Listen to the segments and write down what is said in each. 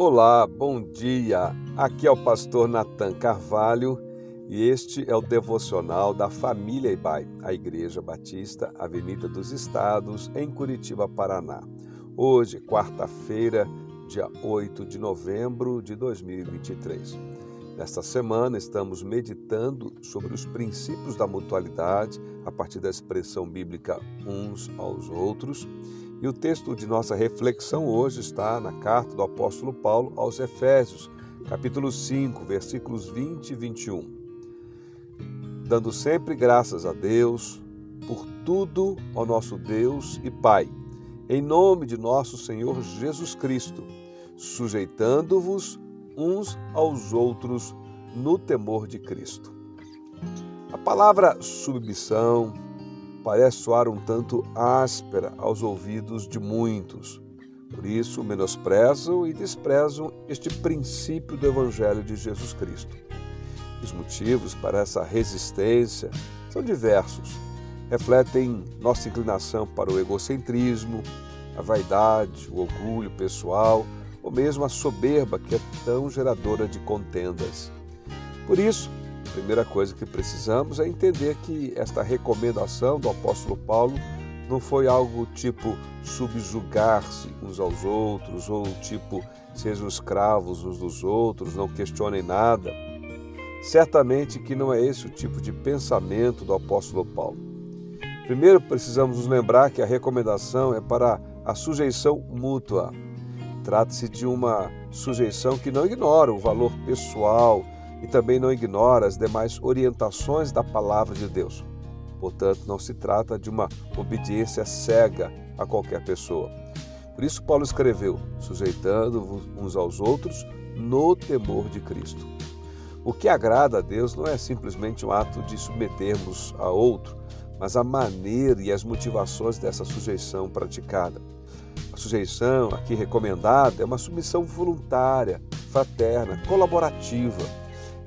Olá, bom dia. Aqui é o pastor Nathan Carvalho e este é o devocional da família Ibai, a Igreja Batista, Avenida dos Estados, em Curitiba, Paraná. Hoje, quarta-feira, dia 8 de novembro de 2023. Nesta semana, estamos meditando sobre os princípios da mutualidade a partir da expressão bíblica uns aos outros e o texto de nossa reflexão hoje está na carta do apóstolo Paulo aos Efésios, capítulo 5, versículos 20 e 21. Dando sempre graças a Deus por tudo ao nosso Deus e Pai, em nome de nosso Senhor Jesus Cristo, sujeitando-vos uns aos outros no temor de Cristo. A palavra submissão, parece soar um tanto áspera aos ouvidos de muitos. Por isso, menosprezam e desprezam este princípio do Evangelho de Jesus Cristo. Os motivos para essa resistência são diversos. Refletem nossa inclinação para o egocentrismo, a vaidade, o orgulho pessoal ou mesmo a soberba que é tão geradora de contendas. Por isso, primeira coisa que precisamos é entender que esta recomendação do apóstolo Paulo não foi algo tipo subjugar-se uns aos outros ou tipo sejam escravos uns dos outros, não questionem nada. Certamente que não é esse o tipo de pensamento do apóstolo Paulo. Primeiro precisamos nos lembrar que a recomendação é para a sujeição mútua. Trata-se de uma sujeição que não ignora o valor pessoal, e também não ignora as demais orientações da palavra de Deus. Portanto, não se trata de uma obediência cega a qualquer pessoa. Por isso, Paulo escreveu: sujeitando uns aos outros no temor de Cristo. O que agrada a Deus não é simplesmente um ato de submetermos a outro, mas a maneira e as motivações dessa sujeição praticada. A sujeição aqui recomendada é uma submissão voluntária, fraterna, colaborativa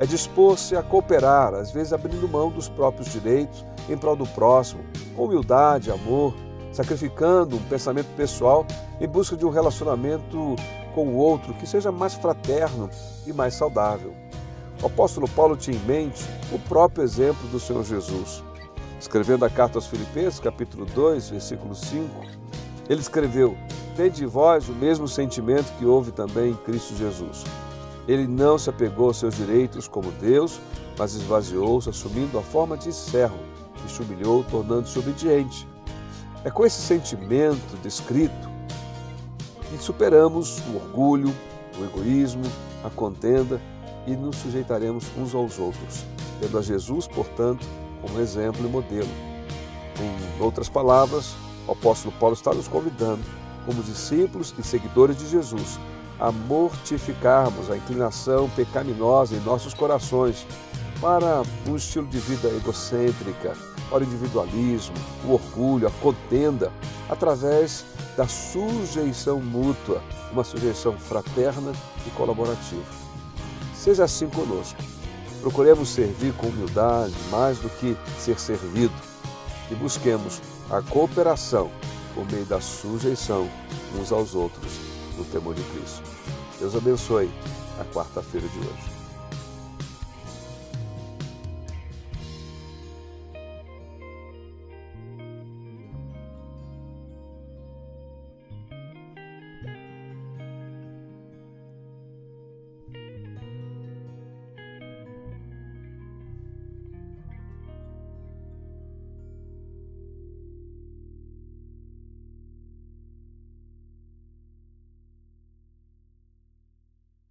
é dispor-se a cooperar, às vezes abrindo mão dos próprios direitos em prol do próximo, com humildade, amor, sacrificando um pensamento pessoal em busca de um relacionamento com o outro que seja mais fraterno e mais saudável. O apóstolo Paulo tinha em mente o próprio exemplo do Senhor Jesus. Escrevendo a carta aos Filipenses, capítulo 2, versículo 5, ele escreveu: Tende vós o mesmo sentimento que houve também em Cristo Jesus ele não se apegou aos seus direitos como Deus, mas esvaziou-se, assumindo a forma de servo, e se humilhou, tornando-se obediente. É com esse sentimento descrito que superamos o orgulho, o egoísmo, a contenda e nos sujeitaremos uns aos outros, tendo a Jesus, portanto, como exemplo e modelo. Em outras palavras, o apóstolo Paulo está nos convidando, como discípulos e seguidores de Jesus, a mortificarmos a inclinação pecaminosa em nossos corações para um estilo de vida egocêntrica, para o individualismo, o orgulho, a contenda, através da sujeição mútua, uma sujeição fraterna e colaborativa. Seja assim conosco. Procuremos servir com humildade mais do que ser servido e busquemos a cooperação por meio da sujeição uns aos outros no temor de Cristo. Deus abençoe a quarta-feira de hoje.